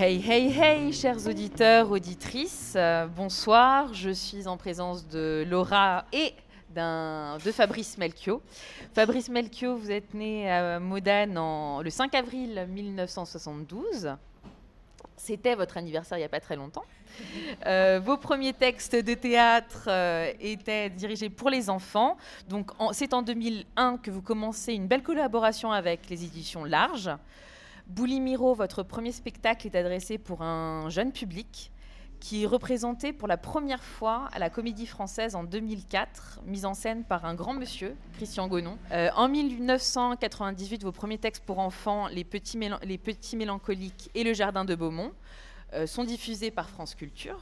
Hey, hey, hey, chers auditeurs, auditrices, euh, bonsoir. Je suis en présence de Laura et de Fabrice Melchior. Fabrice Melchior, vous êtes né à Modane le 5 avril 1972. C'était votre anniversaire il n'y a pas très longtemps. Euh, vos premiers textes de théâtre euh, étaient dirigés pour les enfants. Donc, c'est en 2001 que vous commencez une belle collaboration avec les éditions Large. Boulimiro, votre premier spectacle est adressé pour un jeune public qui est représenté pour la première fois à la Comédie Française en 2004, mise en scène par un grand monsieur, Christian Gonon. Euh, en 1998, vos premiers textes pour enfants, Les Petits, Mélancoliques et Le Jardin de Beaumont, euh, sont diffusés par France Culture.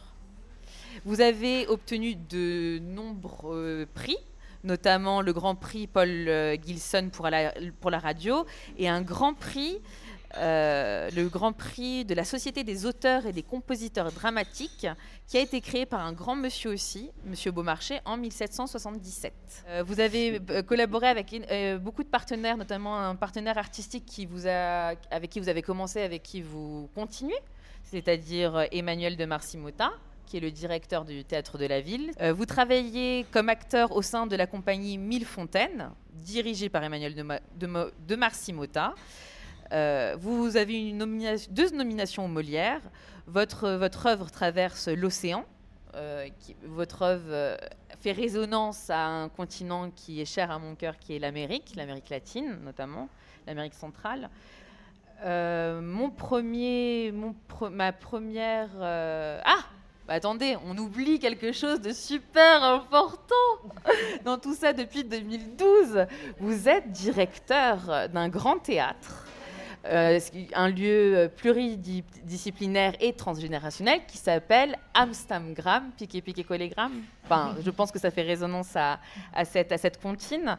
Vous avez obtenu de nombreux prix, notamment le Grand Prix Paul euh, Gilson pour la radio et un Grand Prix, euh, le Grand Prix de la Société des auteurs et des compositeurs dramatiques, qui a été créé par un grand monsieur aussi, Monsieur Beaumarchais, en 1777. Euh, vous avez euh, collaboré avec beaucoup de partenaires, notamment un partenaire artistique avec qui vous avez commencé, avec qui vous continuez, c'est-à-dire Emmanuel de Marcimota qui est le directeur du théâtre de la ville. Vous travaillez comme acteur au sein de la compagnie Mille Fontaines, dirigée par Emmanuel de, Ma- de Marcimota. Euh, vous avez une deux nominations aux Molières. Votre, votre œuvre traverse l'océan. Euh, votre œuvre euh, fait résonance à un continent qui est cher à mon cœur, qui est l'Amérique, l'Amérique latine notamment, l'Amérique centrale. Euh, mon premier, ma première. euh, Ah bah attendez, on oublie quelque chose de super important dans tout ça depuis 2012. Vous êtes directeur d'un grand théâtre, euh, un lieu pluridisciplinaire et transgénérationnel qui s'appelle Amstamgram, piqué piqué collégramme. Enfin, je pense que ça fait résonance à, à cette, à cette comptine.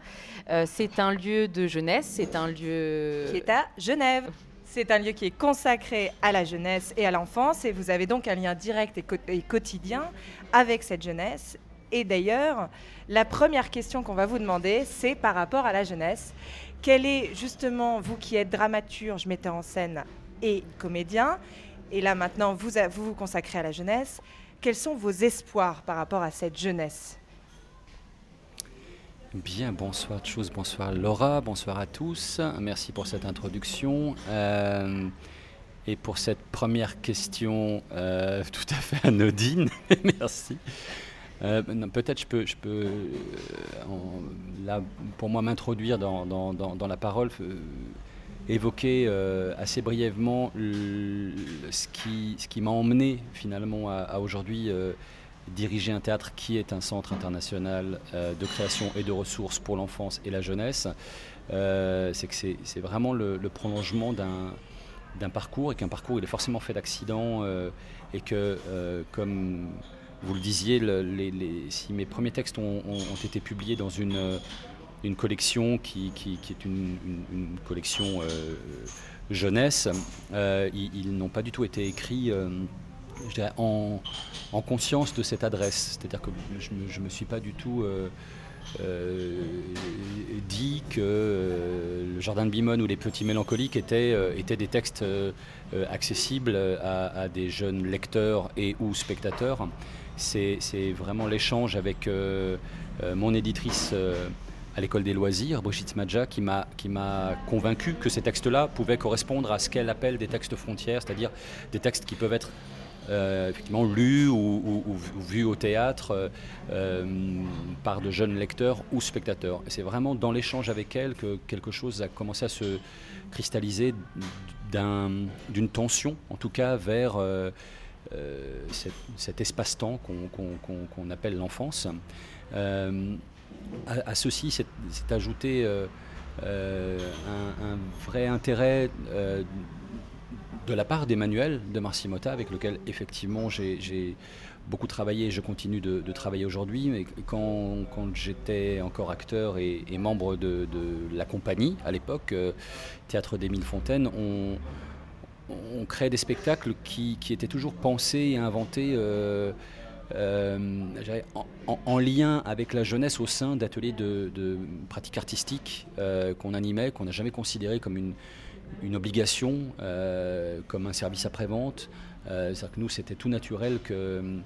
Euh, c'est un lieu de jeunesse, c'est un lieu... qui est à Genève. C'est un lieu qui est consacré à la jeunesse et à l'enfance et vous avez donc un lien direct et, co- et quotidien avec cette jeunesse. Et d'ailleurs, la première question qu'on va vous demander, c'est par rapport à la jeunesse. Quel est justement, vous qui êtes dramaturge, metteur en scène et comédien, et là maintenant vous vous, consacrez à la jeunesse, quels sont vos espoirs par rapport à cette jeunesse? Bien, bonsoir Tchous, bonsoir Laura, bonsoir à tous. Merci pour cette introduction. Euh, et pour cette première question euh, tout à fait anodine, merci. Euh, non, Peut-être je peux, je peux euh, pour moi, m'introduire dans, la parole, euh, évoquer assez brièvement ce qui, m'a emmené finalement à, aujourd'hui diriger un théâtre qui est un centre international de création et de ressources pour l'enfance et la jeunesse. C'est que c'est vraiment le, prolongement d'un parcours et qu'un parcours il est forcément fait d'accidents et que comme vous le disiez, si mes premiers textes ont, été publiés dans une, euh, collection qui, est une, collection euh, jeunesse, euh, ils, n'ont pas du tout été écrits en, en conscience de cette adresse. C'est-à-dire que je ne me, suis pas du tout dit que le Jardin de Bimone ou les Petits Mélancoliques étaient, des textes accessibles à des jeunes lecteurs et ou spectateurs. C'est vraiment l'échange avec euh, euh, mon éditrice euh, à l'école des loisirs, Brigitte Madja, qui m'a convaincu que ces textes-là pouvaient correspondre à ce qu'elle appelle des textes frontières, c'est-à-dire des textes qui peuvent être effectivement lus ou, vus au théâtre par de jeunes lecteurs ou spectateurs. C'est vraiment dans l'échange avec elle que quelque chose a commencé à se cristalliser d'un- d'une tension, en tout cas vers cet, cet espace-temps qu'on appelle l'enfance. Euh, à, ceci s'est ajouté euh, euh, un, vrai intérêt euh, de la part d'Emmanuel de Marcimota, avec lequel effectivement j'ai beaucoup travaillé et je continue de, travailler aujourd'hui. Mais quand, j'étais encore acteur et, membre de, la compagnie à l'époque, euh, Théâtre des Mille Fontaines, on, on crée des spectacles qui, étaient toujours pensés et inventés. Euh, euh, en, lien avec la jeunesse au sein d'ateliers de, pratiques artistiques qu'on animait, qu'on n'a jamais considéré comme une, une obligation, comme un service après-vente. C'est-à-dire que nous, c'était tout naturel que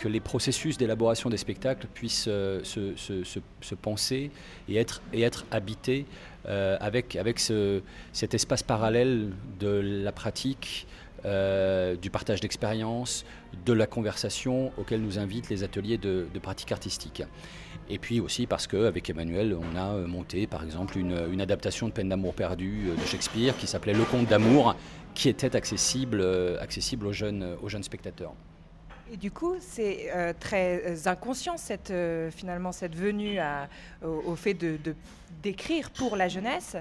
que les processus d'élaboration des spectacles puissent euh, se, penser et être, et être habités euh, avec, avec cet espace parallèle de la pratique, euh, du partage d'expériences, de la conversation auquel nous invitent les ateliers de, pratique artistique. Et puis aussi parce qu'avec Emmanuel, on a monté par exemple une, adaptation de Peine d'amour perdue de Shakespeare qui s'appelait Le Conte d'amour, qui était accessible, accessible aux, jeunes, aux jeunes spectateurs. Et du coup, c'est euh, très euh, inconscient cette, euh, finalement cette venue au, fait d'écrire pour la jeunesse.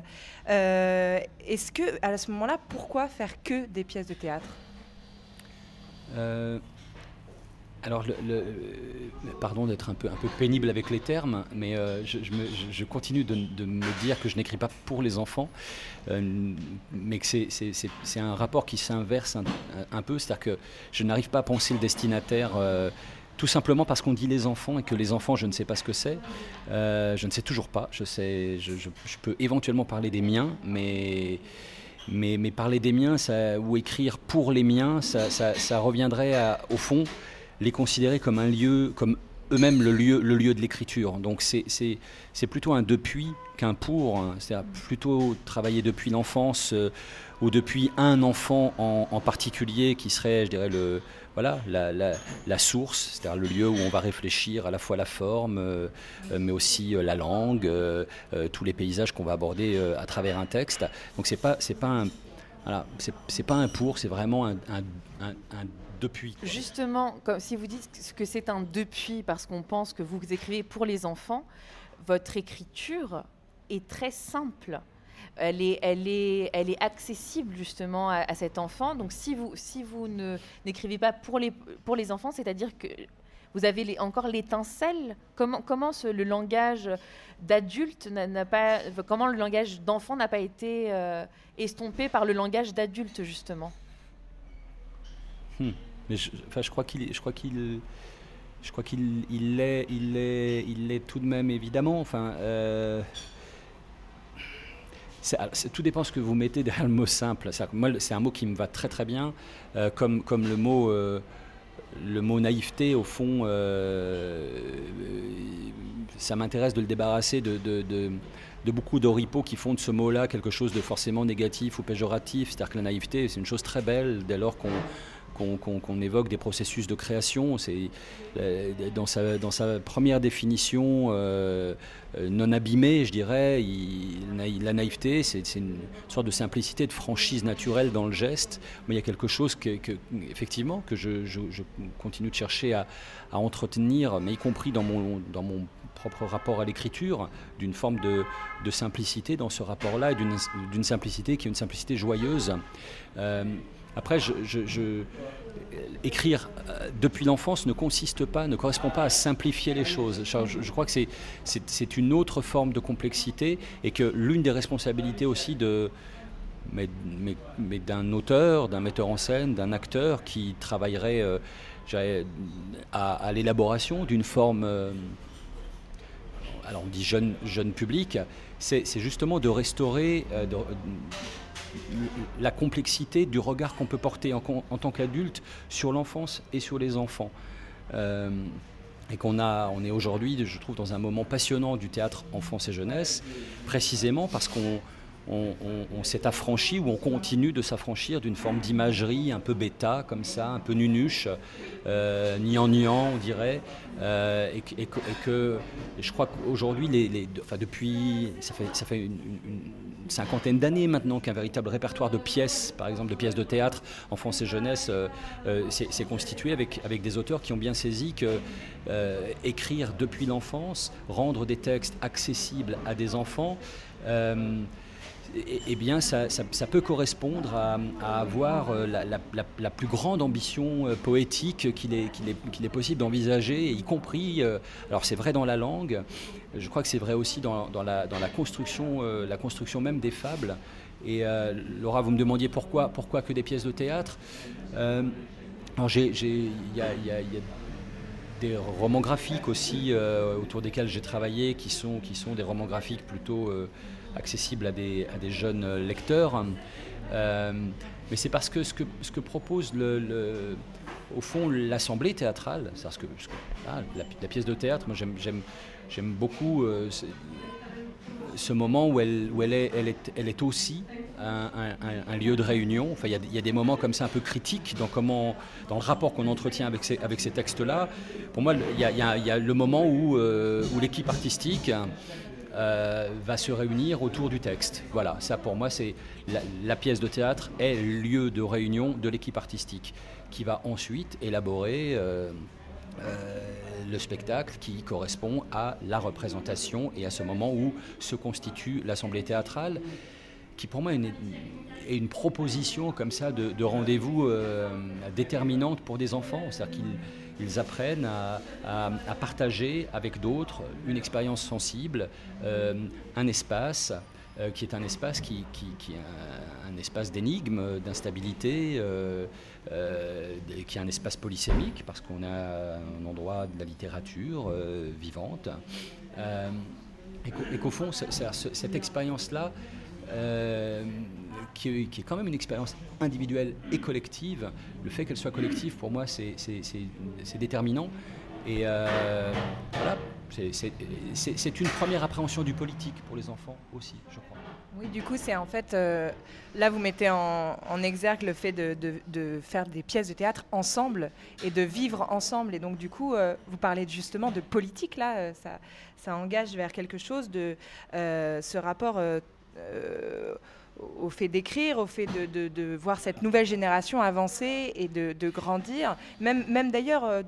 est-ce que à ce moment-là, pourquoi faire que des pièces de théâtre? Alors, le, pardon d'être un peu, un peu pénible avec les termes, mais euh, je, continue de, me dire que je n'écris pas pour les enfants, euh, mais que c'est un rapport qui s'inverse un, peu, c'est-à-dire que je n'arrive pas à penser le destinataire. Euh, tout simplement parce qu'on dit les enfants et que les enfants, je ne sais pas ce que c'est. je ne sais toujours pas. Je, sais, je, peux éventuellement parler des miens, mais, mais, parler des miens ou écrire pour les miens, ça, reviendrait au fond les considérer comme un lieu, comme eux-mêmes le lieu, le lieu de l'écriture. Donc c'est plutôt un depuis qu'un pour, hein. c'est-à-dire plutôt travailler depuis l'enfance euh, ou depuis un enfant en, particulier qui serait, je dirais, le, voilà, la, la, source, c'est-à-dire le lieu où on va réfléchir à la fois la forme, euh, euh, mais aussi la langue, tous les paysages qu'on va aborder à travers un texte. Donc c'est pas, pas un, voilà, pas un pour, c'est vraiment un, un depuis. Justement, comme si vous dites que c'est un depuis parce qu'on pense que vous écrivez pour les enfants, votre écriture est très simple. Elle est, elle est, elle est accessible justement à, cet enfant. Donc si vous, si vous n'écrivez pas pour les, pour les enfants, c'est-à-dire que vous avez les, encore l'étincelle. Comment, comment le langage d'adulte n'a pas, comment le langage d'enfant n'a pas été euh, estompé par le langage d'adulte justement? Hmm. Mais je, je crois qu'il, je crois qu'il, je crois qu'il, il l'est, il il tout de même évidemment. Enfin, euh, tout dépend ce que vous mettez derrière le mot simple. C'est un mot qui me va très très bien, euh, comme, comme le mot, euh, le mot naïveté. Au fond, ça m'intéresse de le débarrasser de, de, de, de beaucoup d'oripeaux qui font de ce mot-là quelque chose de forcément négatif ou péjoratif. C'est-à-dire que la naïveté, c'est une chose très belle dès lors qu'on qu'on évoque des processus de création. C'est euh, dans sa, dans sa première définition euh, euh, non abîmée, je dirais, la naïveté, c'est une sorte de simplicité, de franchise naturelle dans le geste. Mais il y a quelque chose que, effectivement que je, continue de chercher à, entretenir, mais y compris dans mon, dans mon propre rapport à l'écriture, d'une forme de, simplicité dans ce rapport-là, d'une simplicité qui est une simplicité joyeuse. Après, écrire euh, depuis l'enfance ne consiste pas, ne correspond pas à simplifier les choses. Je, crois que c'est une autre forme de complexité et que l'une des responsabilités aussi de, d'un auteur, d'un metteur en scène, d'un acteur qui travaillerait euh, à, l'élaboration d'une forme, euh, alors on dit jeune, jeune public, c'est justement de restaurer, la complexité du regard qu'on peut porter en, tant qu'adulte sur l'enfance et sur les enfants. Euh, et qu'on a, on est aujourd'hui, je trouve, dans un moment passionnant du théâtre enfance et jeunesse, précisément parce qu'on on, s'est affranchi ou on continue de s'affranchir d'une forme d'imagerie un peu bêta, comme ça, un peu nunuche, euh, niant on dirait. Euh, et, que je crois qu'aujourd'hui, depuis, ça fait une, cinquantaine d'années maintenant qu'un véritable répertoire de pièces, par exemple de pièces de théâtre, enfance et jeunesse, euh, euh, s'est constitué avec, avec des auteurs qui ont bien saisi que écrire depuis l'enfance, rendre des textes accessibles à des enfants, eh, eh bien, ça, peut correspondre à, avoir euh, la, plus grande ambition euh, poétique qu'il est, possible d'envisager, y compris, euh, alors c'est vrai dans la langue, je crois que c'est vrai aussi dans, la, construction, la construction même des fables. Et Laura, vous me demandiez pourquoi, pourquoi que des pièces de théâtre. il y a, des romans graphiques aussi autour desquels j'ai travaillé, qui sont des romans graphiques plutôt accessible à des, jeunes lecteurs. Euh, mais c'est parce que ce que, propose le, au fond l'assemblée théâtrale, c'est que, la, pièce de théâtre, moi j'aime beaucoup euh, ce moment où elle, est, aussi un, lieu de réunion. Enfin, il y, a des moments comme ça un peu critiques dans, comment, dans le rapport qu'on entretient avec ces, textes-là. Pour moi, il y, a, le moment où, euh, où l'équipe artistique euh, va se réunir autour du texte. Voilà, ça pour moi, c'est la, pièce de théâtre est lieu de réunion de l'équipe artistique qui va ensuite élaborer euh, euh, le spectacle qui correspond à la représentation et à ce moment où se constitue l'assemblée théâtrale qui pour moi est une, proposition comme ça de, rendez-vous déterminante pour des enfants. C'est-à-dire qu'ils ils apprennent à, partager avec d'autres une expérience sensible, euh, un espace euh, qui est un espace qui, est un, espace d'énigme, d'instabilité, euh, qui est un espace polysémique parce qu'on a un endroit de la littérature vivante. et qu'au fond, cette expérience-là, qui est, quand même une expérience individuelle et collective. Le fait qu'elle soit collective, pour moi, c'est déterminant. Et euh, voilà, c'est une première appréhension du politique pour les enfants aussi, je crois. Oui, du coup, c'est en fait, euh, là, vous mettez en, exergue le fait de, faire des pièces de théâtre ensemble et de vivre ensemble. Et donc, du coup, euh, vous parlez justement de politique, là, ça engage vers quelque chose de ce rapport au fait d'écrire, au fait de, voir cette nouvelle génération avancer et de, grandir, même, même d'ailleurs euh,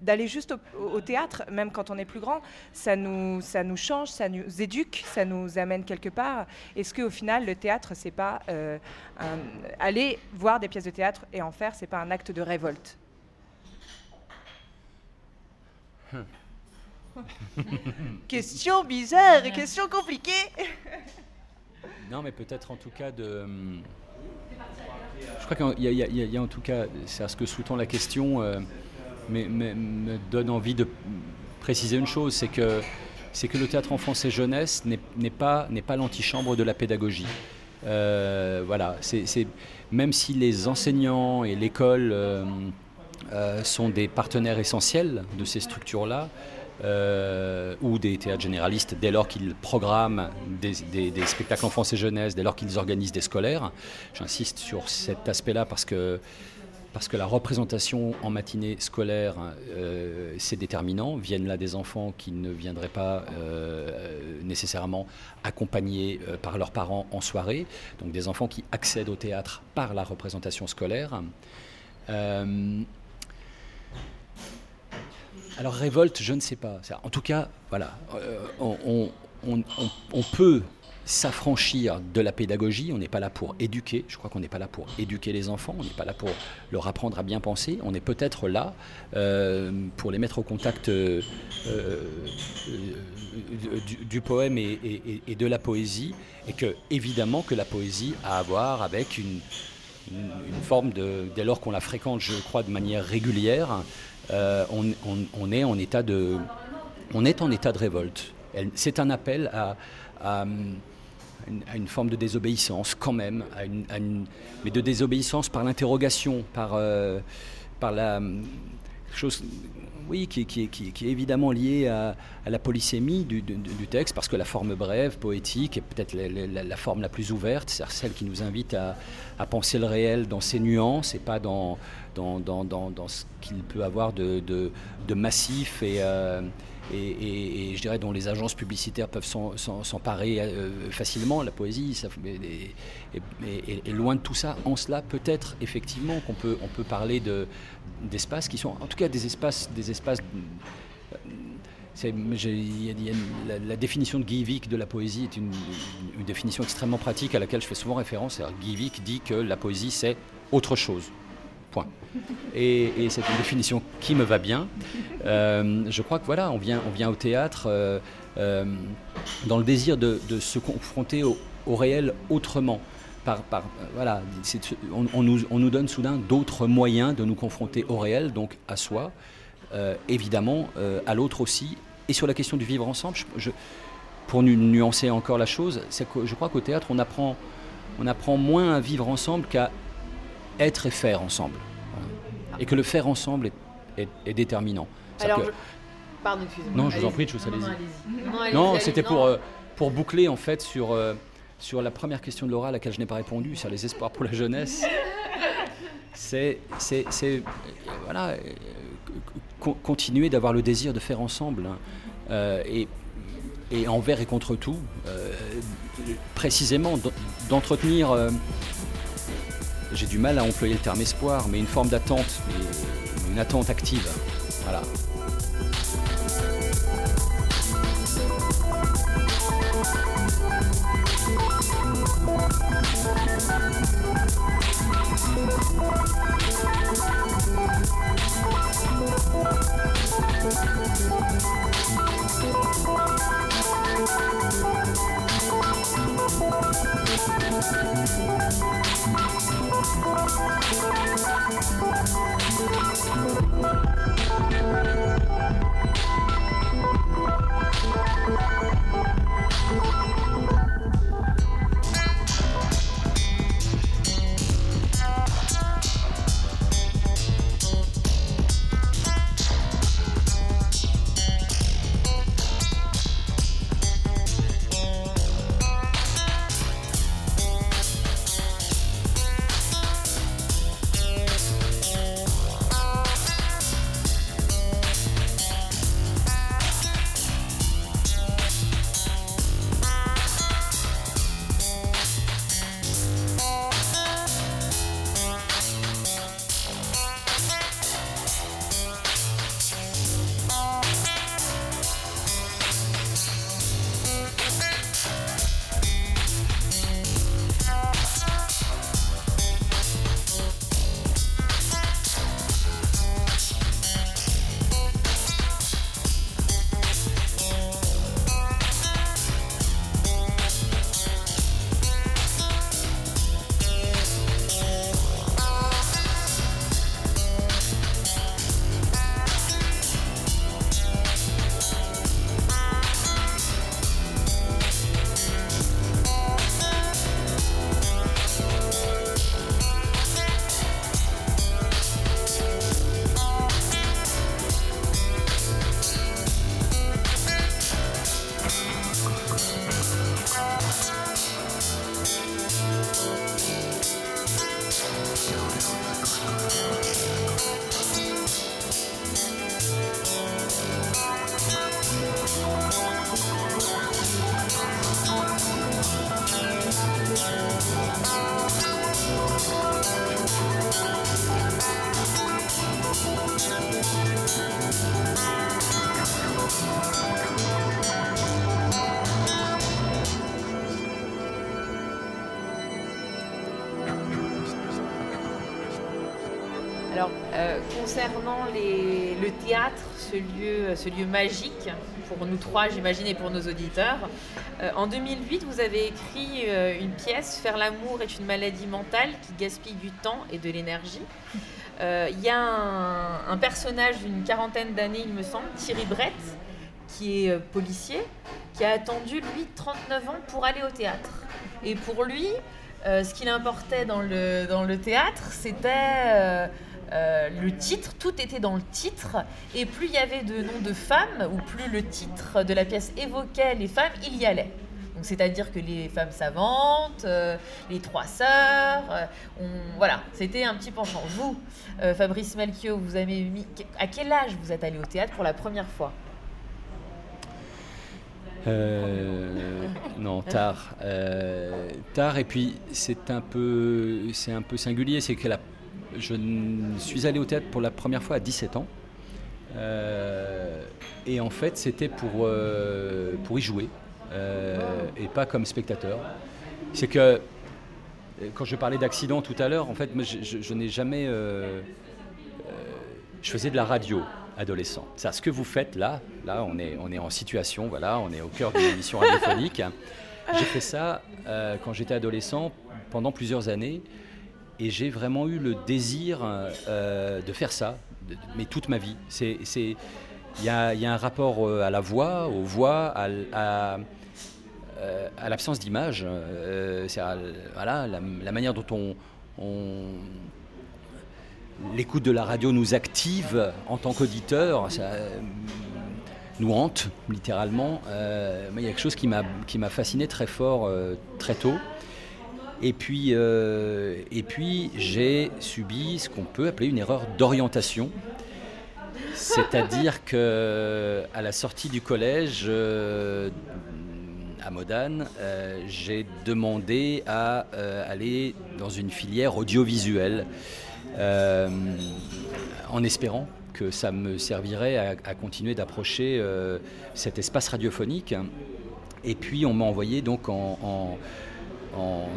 d'aller juste au, théâtre, même quand on est plus grand, ça nous, ça nous change, ça nous éduque, ça nous amène quelque part. Est-ce qu'au final, le théâtre, c'est pas euh, aller voir des pièces de théâtre et en faire, c'est pas un acte de révolte? Question bizarre, question compliquée. Non, mais peut-être en tout cas de. Hum, je crois qu'il y, a en tout cas, c'est à ce que sous-tend la question, euh, mais, me donne envie de préciser une chose, c'est que, c'est que le théâtre enfance et jeunesse n'est pas, pas l'antichambre de la pédagogie. Euh, voilà, c'est même si les enseignants et l'école euh, sont des partenaires essentiels de ces structures-là, euh, ou des théâtres généralistes dès lors qu'ils programment des, spectacles enfants et jeunesse, dès lors qu'ils organisent des scolaires. J'insiste sur cet aspect-là parce que, parce que la représentation en matinée scolaire, euh, c'est déterminant. Viennent là des enfants qui ne viendraient pas euh, nécessairement accompagnés par leurs parents en soirée, donc des enfants qui accèdent au théâtre par la représentation scolaire. Alors révolte, je ne sais pas. En tout cas, voilà, euh, on, peut s'affranchir de la pédagogie. On n'est pas là pour éduquer. Je crois qu'on n'est pas là pour éduquer les enfants. On n'est pas là pour leur apprendre à bien penser. On est peut-être là euh, pour les mettre au contact euh, du, poème et, de la poésie. Et que, évidemment, que la poésie a à voir avec une, une forme de, dès lors qu'on la fréquente, je crois, de manière régulière, euh, on, est en état de, révolte. C'est un appel à, une, forme de désobéissance quand même, mais de désobéissance par l'interrogation, par, euh, par la chose oui, qui, est évidemment liée à, la polysémie du, texte, parce que la forme brève, poétique, est peut-être la, forme la plus ouverte, c'est celle qui nous invite à, penser le réel dans ses nuances et pas dans, ce qu'il peut avoir de, de, massif et, euh, et, je dirais dont les agences publicitaires peuvent s'emparer euh, facilement. La poésie est, loin de tout ça. En cela, peut-être effectivement qu'on peut, on peut parler d'espaces qui sont en tout cas des espaces, des espaces une- la, définition de Guy de la poésie est une, définition extrêmement pratique à laquelle je fais souvent référence. Guy dit que la poésie, c'est autre chose. Point. Et, c'est une définition qui me va bien. Euh, je crois que voilà, on vient, on vient au théâtre euh, euh, dans le désir de, se confronter au, réel autrement. Par, par, voilà, on, nous, on nous donne soudain d'autres moyens de nous confronter au réel, donc à soi, évidemment, à l'autre aussi. Et sur la question du vivre ensemble, pour nu- nuancer encore la chose, c'est que je crois qu'au théâtre, on apprend, on apprend moins à vivre ensemble qu'à être et faire ensemble. Voilà. Et que le faire ensemble est, est- est déterminant. Alors, que- je- pardon, excusez-moi. Non, je vous en prie, Non, non, allez-y. Non, c'était pour, euh, pour boucler en fait sur, euh, sur la première question de Laura à laquelle je n'ai pas répondu, sur les espoirs pour la jeunesse. C'est, euh, voilà, euh, co- continuer d'avoir le désir de faire ensemble hein, et, et envers et contre tout, euh, précisément d'en- d'entretenir. euh, j'ai du mal à employer le terme espoir, mais une forme d'attente, une attente active. Voilà. Thank you. Théâtre, ce lieu, ce lieu magique, pour nous trois, j'imagine, et pour nos auditeurs, euh, en 2008, vous avez écrit euh, une pièce, Faire l'amour est une maladie mentale qui gaspille du temps et de l'énergie. Euh, Il y a un, un personnage d'une quarantaine d'années, il me semble, Thierry Brett, qui est policier, qui a attendu, lui, 39 ans pour aller au théâtre. Et pour lui, ce qu'il importait dans le, dans le théâtre, c'était euh, le titre, tout était dans le titre, et plus il y avait de noms de femmes, ou plus le titre de la pièce évoquait les femmes, il y allait. Donc c'est-à-dire que les femmes savantes, euh, les trois sœurs, euh, voilà, c'était un petit penchant. Vous, Fabrice Melchior, vous avez mis, à quel âge vous êtes allé au théâtre pour la première fois? Non, tard. Tard, et puis c'est un peu, c'est un peu singulier, c'est que la, je suis allé au théâtre pour la première fois à 17 ans. Euh, et en fait, c'était pour, euh, pour y jouer euh, et pas comme spectateur. C'est que quand je parlais d'accident tout à l'heure, en fait, je, n'ai jamais. je faisais de la radio adolescent. C'est ce que vous faites là. Là, on est, on est en situation, voilà, on est au cœur d'une émission radiophonique. J'ai fait ça quand j'étais adolescent pendant plusieurs années. Et j'ai vraiment eu le désir euh, de faire ça, mais toute ma vie. Il y a, y a un rapport euh, à la voix, aux voix, à, à, euh, l'absence d'image. euh, voilà, la, manière dont on, on- l'écoute de la radio nous active en tant qu'auditeur. Ça, euh, nous hante littéralement. Euh, mais il y a quelque chose qui m'a qui m'a fasciné très fort euh, très tôt. Et puis, euh, puis j'ai subi ce qu'on peut appeler une erreur d'orientation. C'est-à-dire que à la sortie du collège euh, à Modane, euh, j'ai demandé à aller dans une filière audiovisuelle en espérant que ça me servirait à, continuer d'approcher cet espace radiophonique. Et puis on m'a envoyé donc en-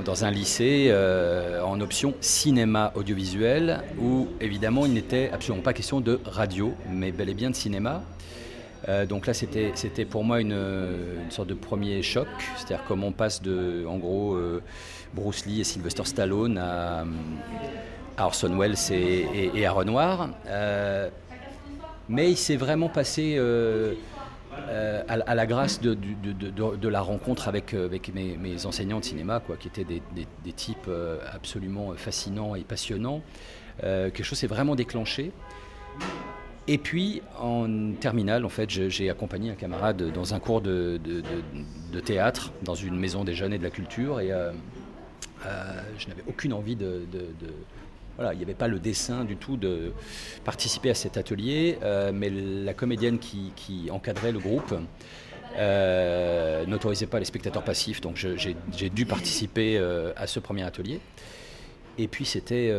dans un lycée euh, en option cinéma audiovisuel où évidemment il n'était absolument pas question de radio mais bel et bien de cinéma. Euh, donc là c'était pour moi une, sorte de premier choc, c'est-à-dire comment on passe de en gros euh, Bruce Lee et Sylvester Stallone à, Orson Welles et, à Renoir. Mais il s'est vraiment passé euh, à, la grâce de, la rencontre avec, euh, mes, enseignants de cinéma, quoi, qui étaient des, types euh, absolument fascinants et passionnants. Quelque chose s'est vraiment déclenché. Et puis, en terminale, en fait, j'ai accompagné un camarade dans un cours de, théâtre dans une maison des jeunes et de la culture. Et je n'avais aucune envie de- voilà, il n'y avait pas le dessin du tout de participer à cet atelier, euh, mais la comédienne qui, encadrait le groupe euh, n'autorisait pas les spectateurs passifs, donc j'ai dû participer euh, à ce premier atelier. Et puis c'était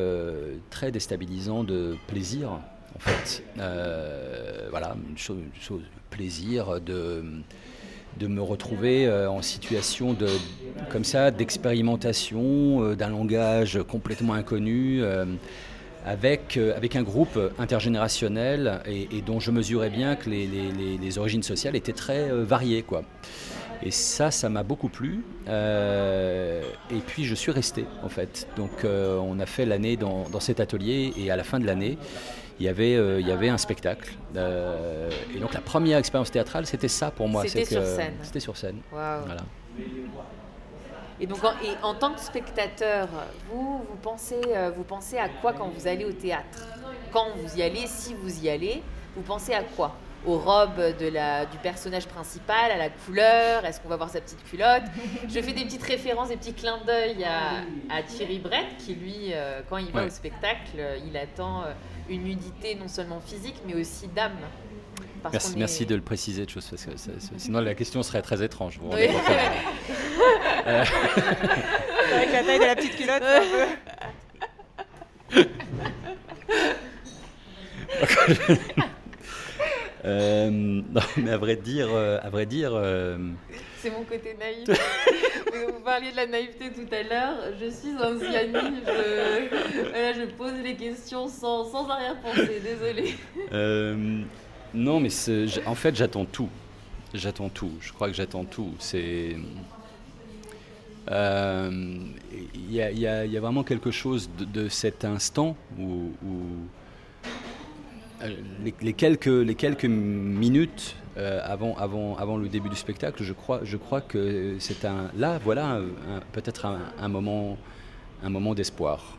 très déstabilisant de plaisir, en fait. Voilà, une chose, une chose- plaisir de, de me retrouver euh, en situation de, comme ça, d'expérimentation euh, d'un langage complètement inconnu. euh, avec, avec un groupe intergénérationnel et, dont je mesurais bien que les, les- les- origines sociales étaient très variées. Quoi. Et ça, ça m'a beaucoup plu. Et puis je suis resté en fait. Donc on a fait l'année dans, dans cet atelier et à la fin de l'année, il y avait, euh, il y avait un spectacle. Euh, et donc la première expérience théâtrale, c'était ça pour moi. C'était sur scène. C'était sur scène. Voilà. Et donc, en, et en tant que spectateur, vous, vous pensez, euh, vous pensez à quoi quand vous allez au théâtre? Quand vous y allez, si vous y allez, vous pensez à quoi? Aux robes de la, du personnage principal, à la couleur Est-ce qu'on va voir sa petite culotte? Je fais des petites références, des petits clins d'œil à, à Thierry Brett, qui lui, euh, quand il va Ouais. au spectacle, il attend euh, une nudité non seulement physique, mais aussi d'âme. Merci, de le préciser, de choses, parce que ça- sinon la question serait très étrange. Vous Oui. hein. Avec la taille de la petite culotte, c'est un peu- Euh, non, mais à vrai dire, euh, à vrai dire, euh, C'est mon côté naïf. Vous parliez de la naïveté tout à l'heure. Je suis un Ziani. Je, voilà, je pose les questions sans, sans arrière-pensée. Désolée. euh, non, mais en fait, j'attends tout. J'attends tout. Je crois que j'attends tout. C'est euh, il y, a- il y il y a vraiment quelque chose de, de cet instant où, où- euh, les, les quelques, les quelques minutes euh, avant, avant, avant le début du spectacle, je crois, je crois que c'est un là, voilà, peut-être un, moment, un moment d'espoir,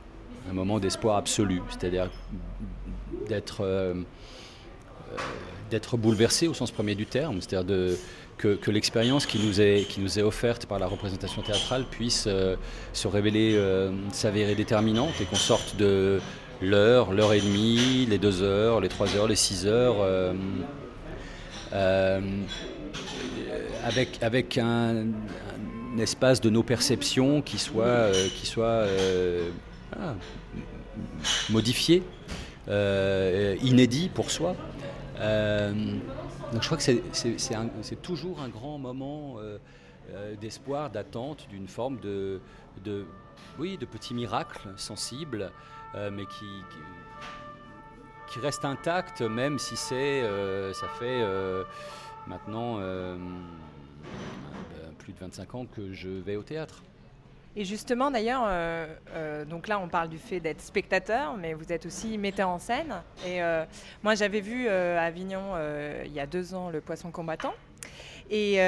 un moment d'espoir absolu, c'est-à-dire d'être euh, euh, d'être bouleversé au sens premier du terme, c'est-à-dire que, l'expérience qui nous, est, qui nous est offerte par la représentation théâtrale puisse se révéler, s'avérer déterminante et qu'on sorte de l'heure, l'heure et demie, les deux heures, les trois heures, les six heures, avec, avec un, espace de nos perceptions qui soit, euh, qui soit euh, voilà, modifié, euh, inédit pour soi. Euh, donc je crois que c'est- toujours un grand moment euh, euh, d'espoir, d'attente, d'une forme de, de, oui, de petits miracles sensibles, euh, mais qui, qui restent intacts, même si c'est, euh, ça fait euh, maintenant euh, ben, plus de 25 ans que je vais au théâtre. Et justement, d'ailleurs, donc là, on parle du fait d'être spectateur, mais vous êtes aussi metteur en scène. Et moi, j'avais vu à Avignon il y a deux ans le Poisson combattant, et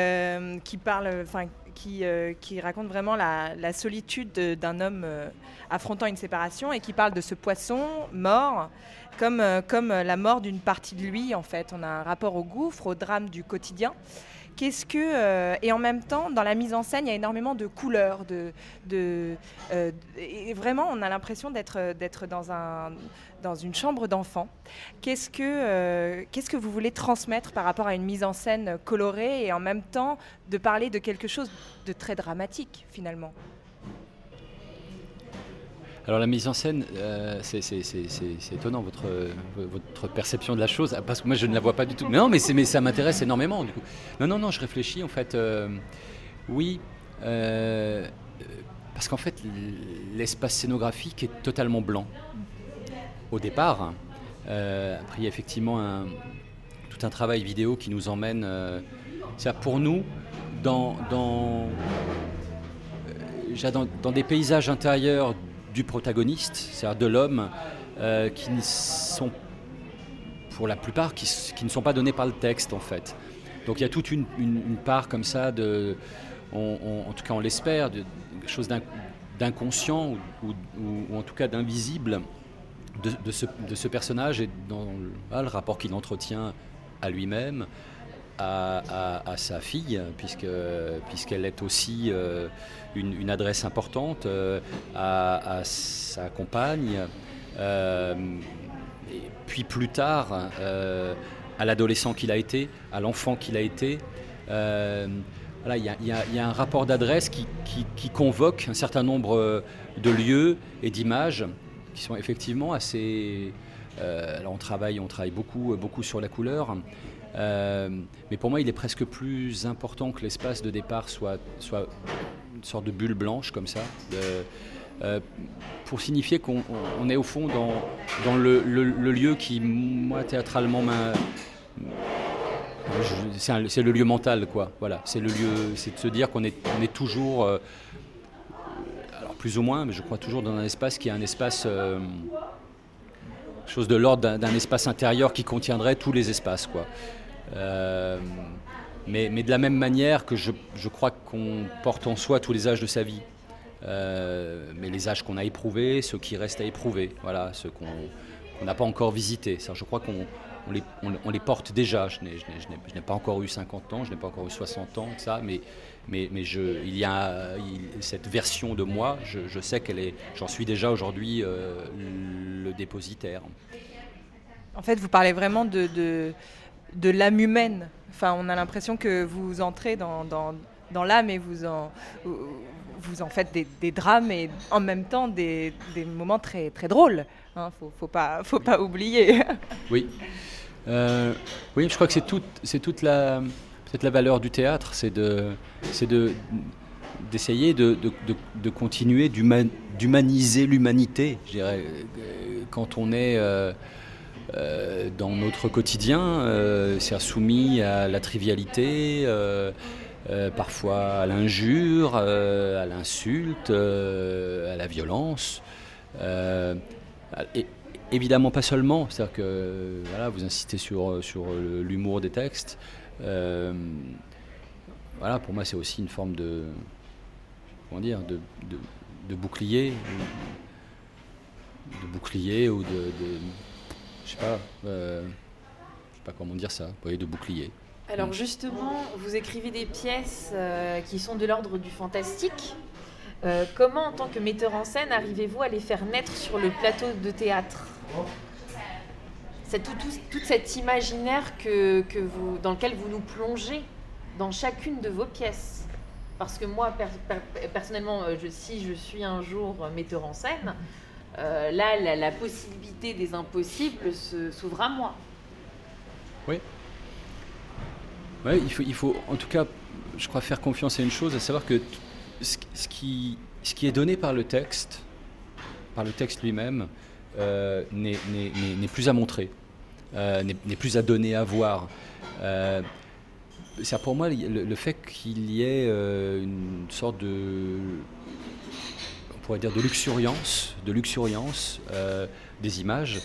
qui parle, enfin, qui, euh, qui raconte vraiment la, solitude de- d'un homme euh, affrontant une séparation, et qui parle de ce poisson mort comme euh, comme la mort d'une partie de lui. En fait, on a un rapport au gouffre, au drame du quotidien. Qu'est-ce que euh, et en même temps dans la mise en scène il y a énormément de couleurs de, euh, et vraiment on a l'impression d'être d'être dans un dans une chambre d'enfant. Qu'est-ce que euh, qu'est-ce que vous voulez transmettre par rapport à une mise en scène colorée et en même temps de parler de quelque chose de très dramatique finalement? Alors la mise en scène, euh, c'est étonnant votre, euh, votre perception de la chose, ah, parce que moi je ne la vois pas du tout. Mais non, mais, mais ça m'intéresse énormément du coup. Non, non, non, je réfléchis en fait. euh, oui, parce qu'en fait l'espace scénographique est totalement blanc au départ. Après il y a effectivement tout un travail vidéo qui nous emmène, c'est-à-dire pour nous, dans des paysages intérieurs du protagoniste, c'est-à-dire de l'homme, euh, qui ne sont, pour la plupart, qui, ne sont pas donnés par le texte en fait. Donc il y a toute une, part comme ça de, en tout cas on l'espère, de quelque chose d'in- d'inconscient ou, en tout cas d'invisible de, ce, personnage et dans voilà, le rapport qu'il entretient à lui-même, à, sa fille, puisque, puisqu'elle est aussi euh, une, adresse importante, euh, à, sa compagne, euh, et puis plus tard à l'adolescent qu'il a été, à l'enfant qu'il a été. Voilà, il y, a- un rapport d'adresse qui, convoque un certain nombre de lieux et d'images qui sont effectivement assez. alors on travaille, on travaille beaucoup, beaucoup sur la couleur. Euh, mais pour moi, il est presque plus important que l'espace de départ soit, une sorte de bulle blanche comme ça, euh, pour signifier qu'on on- on est au fond dans, le, lieu qui, moi, théâtralement, c'est le lieu mental, quoi. Voilà, c'est le lieu, c'est de se dire qu'on est, toujours, euh, plus ou moins, mais je crois toujours dans un espace qui est un espace, chose de l'ordre d'un- d'un espace intérieur qui contiendrait tous les espaces, quoi. Euh, mais, de la même manière que je, crois qu'on porte en soi tous les âges de sa vie. Euh, mais les âges qu'on a éprouvés, ceux qui restent à éprouver, voilà, ceux qu'on n'a pas encore visités. Je crois qu'on on les, porte déjà. Je n'ai- pas encore eu 50 ans, je n'ai pas encore eu 60 ans, ça, mais, il y a cette version de moi, je, sais qu'elle est, j'en suis déjà aujourd'hui euh, le dépositaire. En fait, vous parlez vraiment de, de l'âme humaine. Enfin, on a l'impression que vous entrez dans, dans, dans l'âme et vous en, vous en faites des, drames et en même temps des, des moments très, très drôles. Hein, faut, faut pas, faut pas oublier. Oui. Euh, oui, je crois que c'est toute, c'est toute la, peut-être la valeur du théâtre, c'est de, de, d'essayer de, de, de- continuer d'huma- d'humaniser l'humanité. Je dirais, Euh, quand on est euh, euh, dans notre quotidien, euh, c'est soumis à la trivialité. euh, parfois à l'injure, à l'insulte, à la violence. Et, évidemment pas seulement, c'est-à-dire que voilà, vous insistez sur, sur l'humour des textes. Voilà, pour moi c'est aussi une forme de comment dire de, de, bouclier, de bouclier ou de- je sais pas, euh, je sais pas comment dire ça, vous voyez, de bouclier. Alors justement, vous écrivez des pièces euh, qui sont de l'ordre du fantastique. Euh, comment, en tant que metteur en scène, arrivez-vous à les faire naître sur le plateau de théâtre? C'est tout, tout- tout cet imaginaire que, que vous, dans lequel vous nous plongez dans chacune de vos pièces. Parce que moi, per- per- personnellement, je- si je suis un jour metteur en scène, euh, là, la, possibilité des impossibles s'ouvre à moi. Oui. Ouais, il, faut, il faut en tout cas, je crois, faire confiance à une chose, à savoir que ce, qui, ce qui est donné par le texte, par le texte lui-même, euh, n'est plus à montrer, euh, n'est plus à donner, à voir. Ça pour moi le, fait qu'il y ait une sorte de pourrait dire de luxuriance de luxuriance euh, des images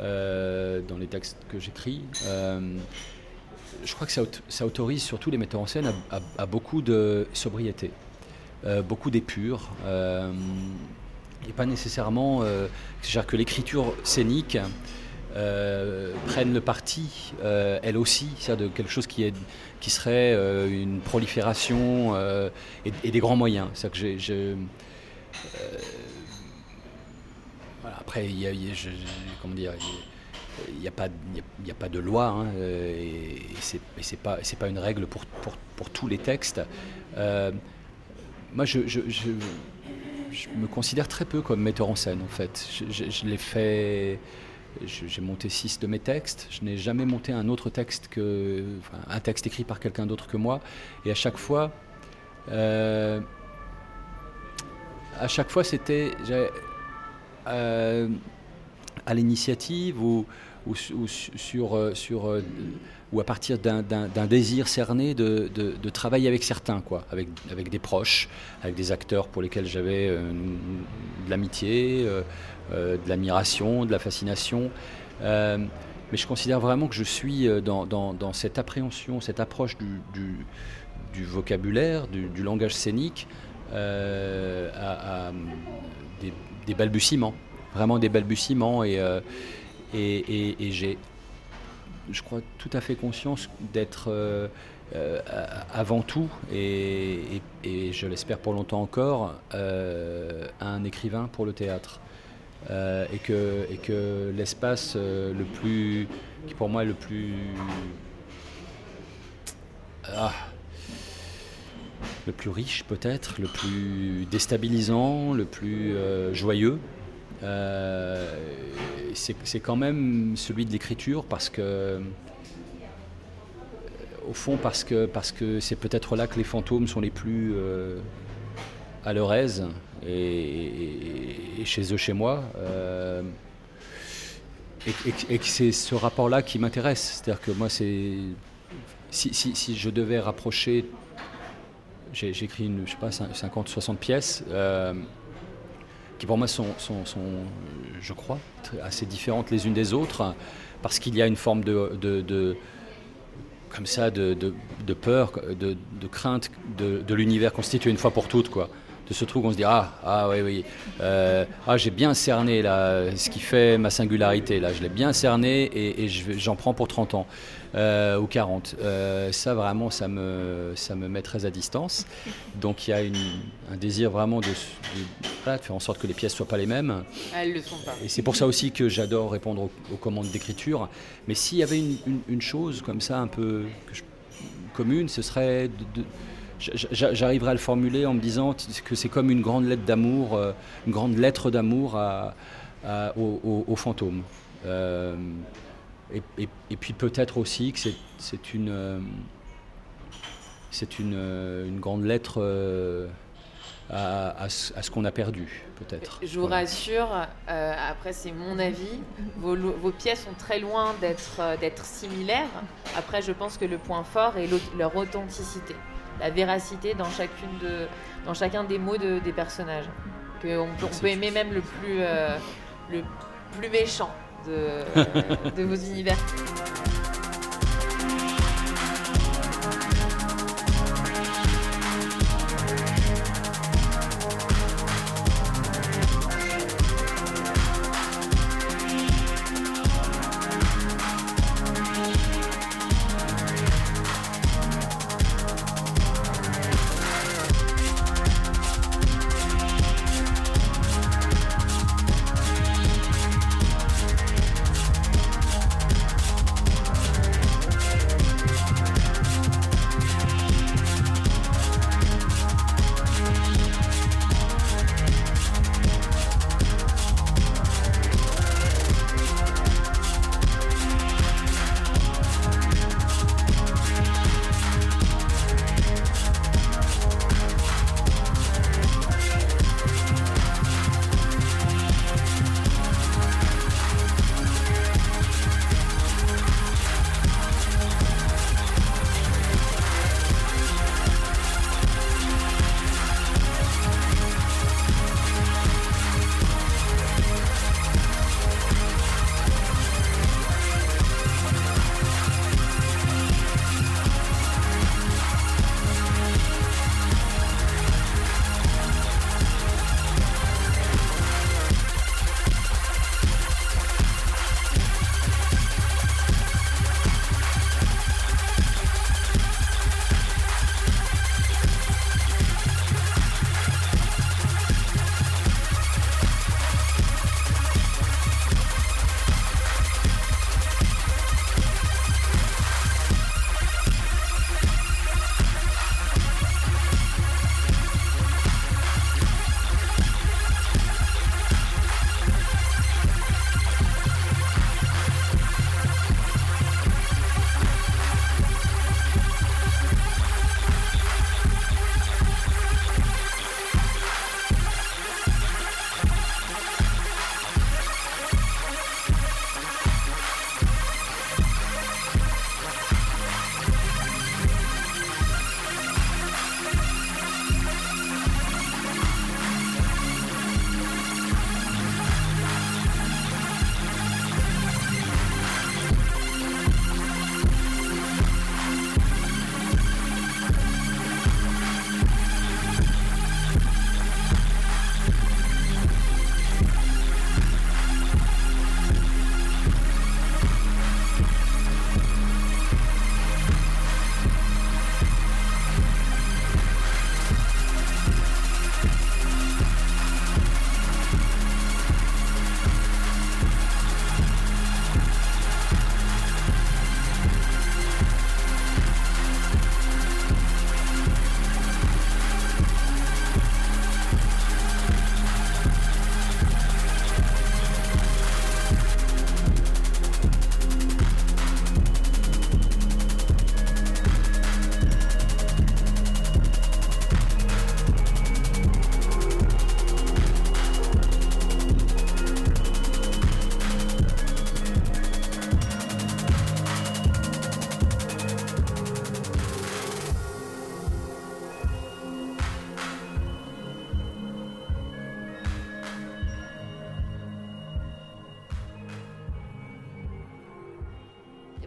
euh, dans les textes que j'écris euh, je crois que ça, aut- ça autorise surtout les metteurs en scène à, beaucoup de sobriété beaucoup d'épure et pas nécessairement c'est-à-dire que l'écriture scénique euh, prenne le parti, euh, elle aussi, de quelque chose qui, serait une prolifération et, des grands moyens. C'est que j'ai, voilà, après, il n'y a, pas- de loi hein, euh, et, et c'est, pas, une règle pour, tous les textes. Euh, moi, je, me considère très peu comme metteur en scène en fait. Je, l'ai fait. J'ai monté six de mes textes. Je n'ai jamais monté un autre texte que un texte écrit par quelqu'un d'autre que moi. Et à chaque fois, euh, à chaque fois, c'était euh, à l'initiative ou, ou su- ou su- sur, euh, euh, ou à partir d'un- désir cerné de, de- travailler avec certains, quoi, avec, avec des proches, avec des acteurs pour lesquels j'avais de l'amitié, de l'admiration, de la fascination. Mais je considère vraiment que je suis dans, dans- dans cette appréhension, cette approche du, du- vocabulaire, du langage scénique, euh, à, des, balbutiements, vraiment des balbutiements. Et, euh, et, j'ai, je crois, tout à fait conscience d'être euh, avant tout, et, je l'espère pour longtemps encore, un écrivain pour le théâtre. Et, que, et que l'espace le plus, qui pour moi est le plus... Ah, le plus riche peut-être, le plus déstabilisant, le plus euh, joyeux. Euh, c'est quand même celui de l'écriture parce que, euh, au fond, parce que parce que c'est peut-être là que les fantômes sont les plus à leur aise et, chez eux, chez moi. et, que c'est ce rapport-là qui m'intéresse. C'est-à-dire que moi, c'est si- si je devais rapprocher j'ai écrit une, je sais pas, 50-60 pièces euh, qui pour moi sont, je crois, assez différentes les unes des autres parce qu'il y a une forme de, comme ça, de, peur, de, crainte de, de l'univers constitué une fois pour toutes, quoi. De ce truc on se dit ah ah oui oui euh, ah j'ai bien cerné là ce qui fait ma singularité là je l'ai bien cerné et, j'en prends pour 30 ans euh, ou 40 Euh, ça vraiment ça me ça me met très à distance donc il y a une- un désir vraiment de, de- voilà, de faire en sorte que les pièces soient pas les mêmes Elles le sont pas. et c'est pour ça aussi que j'adore répondre aux, aux commandes d'écriture. Mais s'il y avait une, une- une chose comme ça, un peu que je- commune, ce serait. de- de- j'a- j'a- J'arriverais à le formuler en me disant que c'est comme une grande lettre d'amour, euh, une grande lettre d'amour à, à- aux, aux- aux fantômes. Euh, et, et- et puis peut-être aussi que c'est- une. euh, c'est une, une grande lettre euh, à, à ce à ce qu'on a perdu, peut-être. Je vous Voilà. rassure, après c'est mon avis, vos, pièces sont très loin d'être similaires. Après, je pense que le point fort est leur authenticité, la véracité dans, chacune de, dans chacun des mots de- des personnages. Que on, peut, on peut aimer même le plus, euh, le plus méchant de, de vos univers.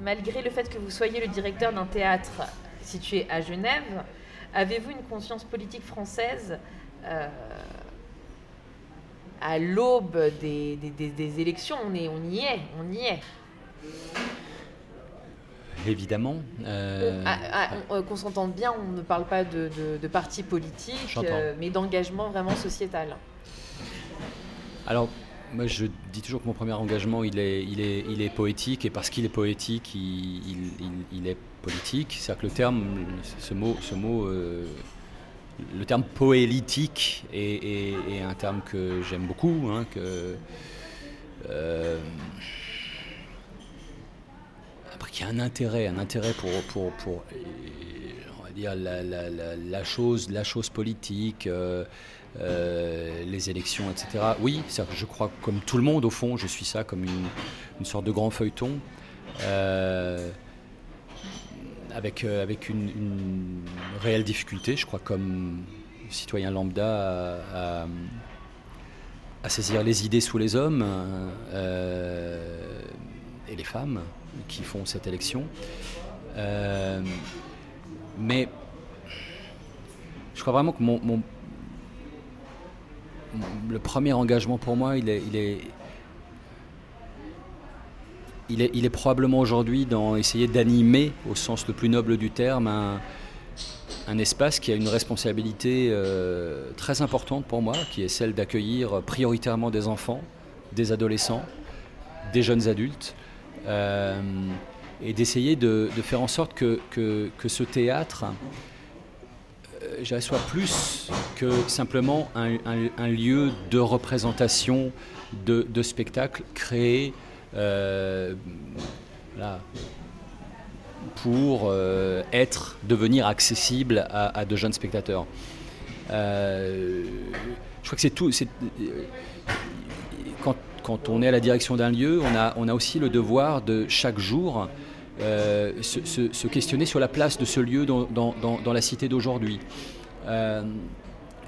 Malgré le fait que vous soyez le directeur d'un théâtre situé à Genève, avez-vous une conscience politique française euh, à l'aube des, des- des- des élections? On, est, on y est, on y est. Évidemment. euh, Ah, ah, on- euh, Qu'on s'entende bien, on ne parle pas de, de, de parti politique, euh, mais d'engagement vraiment sociétal. Alors, moi, je dis toujours que mon premier engagement, il est, il est, il est poétique, et parce qu'il est poétique, il, est politique. C'est-à-dire que le terme, ce mot, ce mot euh, le terme poélitique est, un terme que j'aime beaucoup, hein, que, euh, après qu'il y a un intérêt, un intérêt pour, pour, pour, on va dire la chose, la chose politique. euh, euh, les élections, etc. Oui, je crois comme tout le monde au fond, je suis ça comme une, sorte de grand feuilleton, euh, avec, euh, une, réelle difficulté, je crois comme citoyen lambda, à, saisir les idées sous les hommes et les femmes qui font cette élection. Mais je crois vraiment que mon- le premier engagement pour moi, il est, probablement aujourd'hui dans essayer d'animer, au sens le plus noble du terme, un, espace qui a une responsabilité euh, très importante pour moi, qui est celle d'accueillir prioritairement des enfants, des adolescents, des jeunes adultes, euh, et d'essayer de, faire en sorte que ce théâtre soit plus que simplement un, lieu de représentation de, de spectacles créés euh, pour euh, être, devenir accessible à, de jeunes spectateurs. Euh, je crois que c'est tout. Quand, on est à la direction d'un lieu, on a aussi le devoir de chaque jour euh, se, questionner sur la place de ce lieu dans, la cité d'aujourd'hui. Euh,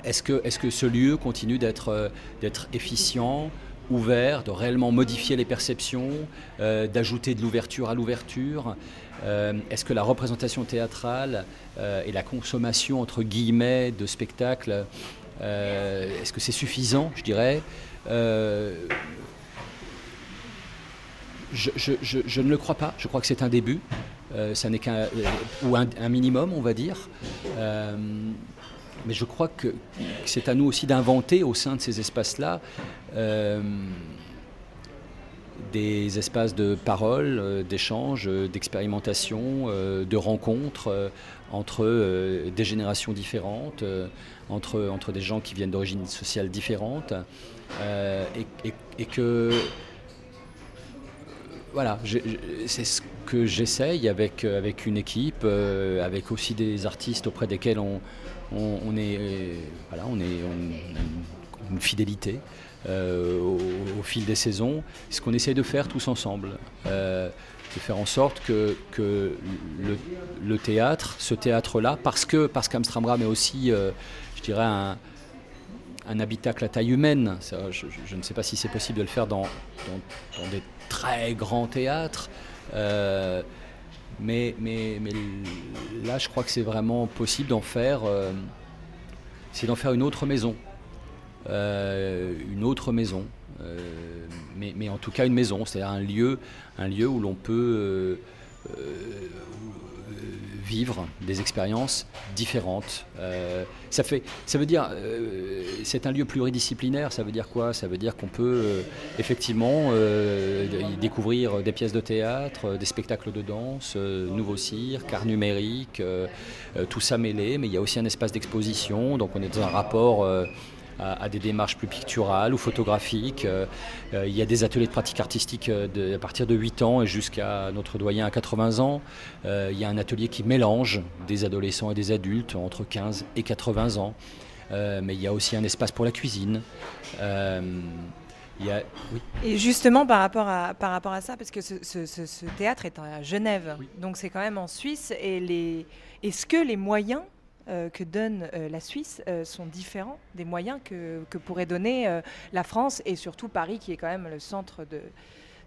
est-ce que, ce lieu continue d'être, euh, d'être efficient, ouvert, de réellement modifier les perceptions, d'ajouter de l'ouverture à l'ouverture Est-ce que la représentation théâtrale et la consommation, entre guillemets, de spectacles, est-ce que c'est suffisant, je dirais? Je, ne le crois pas. Je crois que c'est un début. Euh, ça n'est qu'un euh, ou un, minimum, on va dire. Euh, mais je crois que, c'est à nous aussi d'inventer au sein de ces espaces-là des espaces de parole, d'échange, d'expérimentation, de rencontres entre des générations différentes, entre, entre des gens qui viennent d'origines sociales différentes, et que voilà, c'est ce que j'essaye avec, euh, avec une équipe, euh, avec aussi des artistes auprès desquels on, on, est, euh, est on a une, fidélité au, fil des saisons. Ce qu'on essaye de faire tous ensemble, de faire en sorte que, le, théâtre, ce théâtre-là, parce que parce qu'Amstramgram est aussi, je dirais, un, un habitacle à taille humaine. Je, ne sais pas si c'est possible de le faire dans, des très grands théâtres. euh, mais, là, je crois que c'est vraiment possible d'en faire, euh, une autre maison. Euh, une autre maison. Mais, en tout cas une maison, c'est-à-dire un lieu, où l'on peut vivre des expériences différentes. Euh, ça, fait, ça veut dire, euh, c'est un lieu pluridisciplinaire, ça veut dire quoi? Ça veut dire qu'on peut euh, effectivement découvrir des pièces de théâtre, des spectacles de danse, euh, nouveau cirque, art numérique, tout ça mêlé, mais il y a aussi un espace d'exposition, donc on est dans un rapport... à, à des démarches plus picturales ou photographiques. Euh, euh, il y a des ateliers de pratique artistique euh, de- à partir de 8 ans et jusqu'à notre doyen à 80 ans. Il y a un atelier qui mélange des adolescents et des adultes entre 15 et 80 ans. Mais il y a aussi un espace pour la cuisine. A, oui. Et justement, par rapport à, par rapport à ça, parce que ce, ce- ce- ce théâtre est à Genève, donc c'est quand même en Suisse, et les, est-ce que les moyens que donne euh, la Suisse euh, sont différents des moyens que, que pourrait donner euh, la France et surtout Paris, qui est quand même le centre de,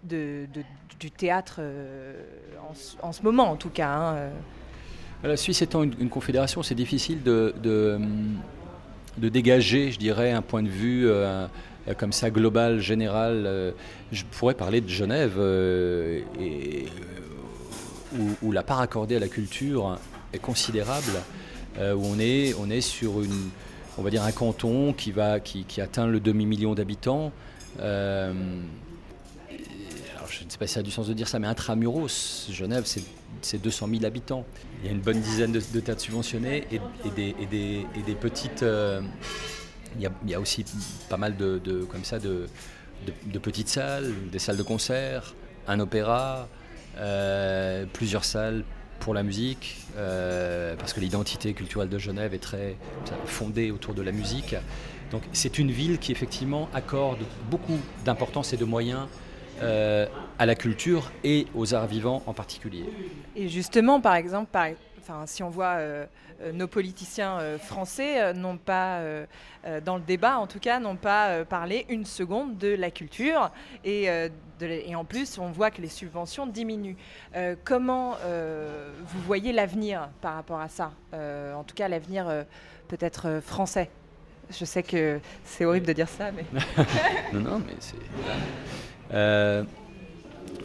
de, du théâtre euh, en, en ce moment, en tout cas. hein, euh. La Suisse étant une, confédération, c'est difficile de, de, de dégager, je dirais, un point de vue euh, euh, comme ça global, général. Euh, Je pourrais parler de Genève, euh, euh, où, où la part accordée à la culture est considérable, euh, où on est, sur va dire un canton qui, va, qui, atteint le demi-million d'habitants. Euh, alors, je ne sais pas si ça a du sens de dire ça, mais intramuros, Genève, c'est c'est 200 000 habitants. Il y a une bonne dizaine de, de théâtres subventionnés et, des, et des- et des petites. euh, il, y a, aussi pas mal de, de- comme ça de, de- de petites salles, des salles de concert, un opéra, euh, plusieurs salles pour la musique, euh, parce que l'identité culturelle de Genève est très fondée autour de la musique. Donc c'est une ville qui effectivement accorde beaucoup d'importance et de moyens euh, à la culture et aux arts vivants en particulier. Et justement, par exemple, par- enfin, si on voit euh, euh, nos politiciens euh, français n'ont pas, dans le débat en tout cas, n'ont pas parlé une seconde de la culture et, en plus on voit que les subventions diminuent. Comment vous voyez l'avenir par rapport à ça En tout cas, l'avenir peut-être français? Je sais que c'est horrible de dire ça, mais non, mais c'est.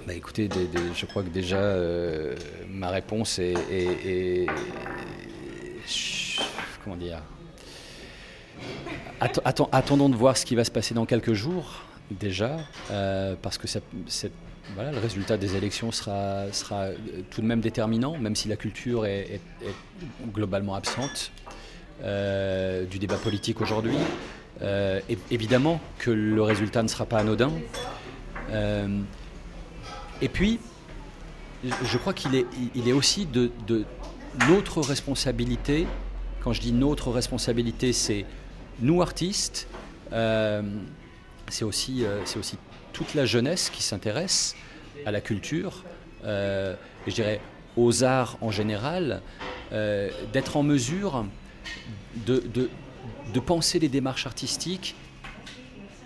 Bah écoutez, je crois que déjà euh, ma réponse est, Comment dire? Atten- atten- Attendons de voir ce qui va se passer dans quelques jours, déjà, euh, parce que le résultat des élections sera, tout de même déterminant, même si la culture est, globalement absente euh, du débat politique aujourd'hui. Évidemment que le résultat ne sera pas anodin. Et puis, je- crois qu'il est, il est aussi de, notre responsabilité. Quand je dis notre responsabilité, c'est nous artistes, euh, c'est aussi, euh, aussi toute la jeunesse qui s'intéresse à la culture, euh, et je dirais aux arts en général, d'être en mesure de, de- de penser les démarches artistiques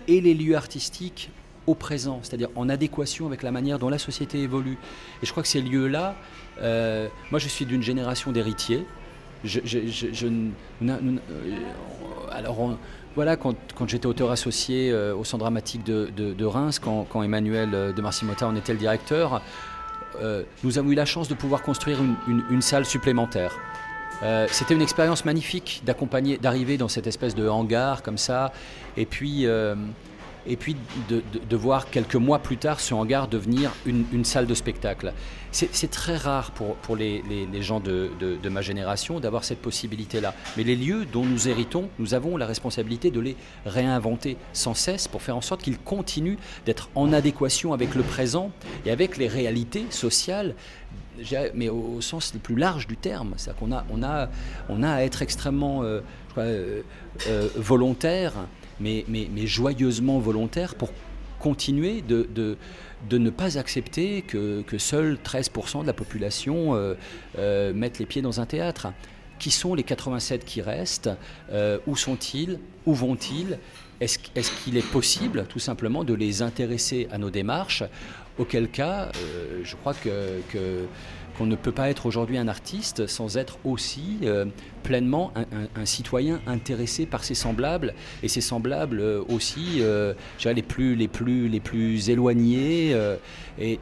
et les lieux artistiques au présent, c'est-à-dire en adéquation avec la manière dont la société évolue. Et je crois que ces lieux-là, euh, moi je suis d'une génération d'héritiers. Alors voilà, quand, j'étais auteur associé euh, au Centre dramatique de, Reims, quand, Emmanuel euh, de Marcimota en était le directeur, nous avons eu la chance de pouvoir construire une, salle supplémentaire. C'était une expérience magnifique d'accompagner, d'arriver dans cette espèce de hangar comme ça, et puis, et puis de, voir quelques mois plus tard ce hangar devenir une, salle de spectacle. C'est très rare pour, les, gens de, ma génération d'avoir cette possibilité-là. Mais les lieux dont nous héritons, nous avons la responsabilité de les réinventer sans cesse pour faire en sorte qu'ils continuent d'être en adéquation avec le présent et avec les réalités sociales mais au, sens le plus large du terme. C'est-à-dire qu'on a, on a, on a à être extrêmement euh, euh, euh, volontaire, mais, joyeusement volontaire pour continuer de, ne pas accepter que, que seuls 13% de la population euh, euh, mettent les pieds dans un théâtre. Qui sont les 87 qui restent? Euh, Où sont-ils? Où vont-ils? Est-ce qu'il est possible tout simplement de les intéresser à nos démarches? Auquel cas, euh, je crois que- qu'on ne peut pas être aujourd'hui un artiste sans être aussi euh, pleinement un, citoyen intéressé par ses semblables et ses semblables euh, aussi, euh, les plus les plus les plus éloignés. euh, et,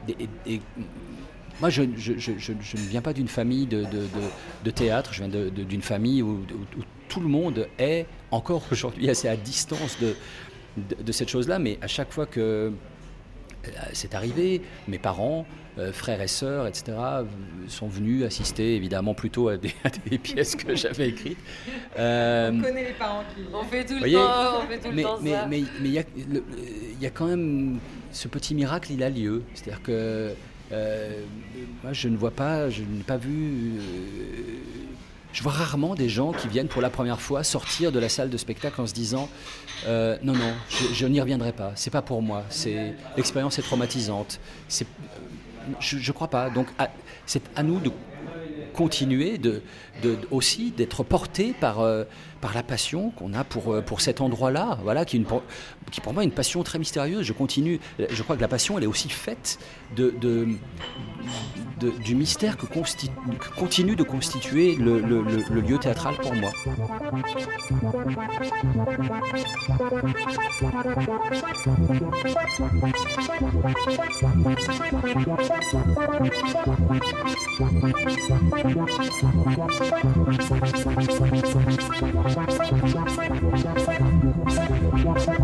moi, je, ne viens pas d'une famille de, de- de- théâtre, je viens d'une famille où, où- tout le monde est encore aujourd'hui assez à distance de, de, cette chose-là, mais à chaque fois que c'est arrivé, mes parents, euh, frères et sœurs, etc., euh, sont venus assister évidemment plutôt à des, à des pièces que j'avais écrites. Euh, connaît les parents qui. On fait tout le Voyez, temps, on fait tout le mais temps mais ça. mais mais il y a le- il y a quand même ce petit miracle, il a lieu. C'est-à-dire que euh, moi, je ne vois pas, je n'ai pas vu. Euh, je vois rarement des gens qui viennent pour la première fois sortir de la salle de spectacle en se disant euh, non non, je, n'y reviendrai pas. C'est pas pour moi. C'est l'expérience est traumatisante. C'est, je, je crois pas. Donc c'est à nous de continuer aussi d'être porté par, euh, par la passion qu'on a pour, euh, pour cet endroit-là, voilà, qui, est qui pour moi est une passion très mystérieuse. Je continue, je crois que la passion, elle est aussi faite de, du mystère que, continue de constituer le- le lieu théâtral pour moi.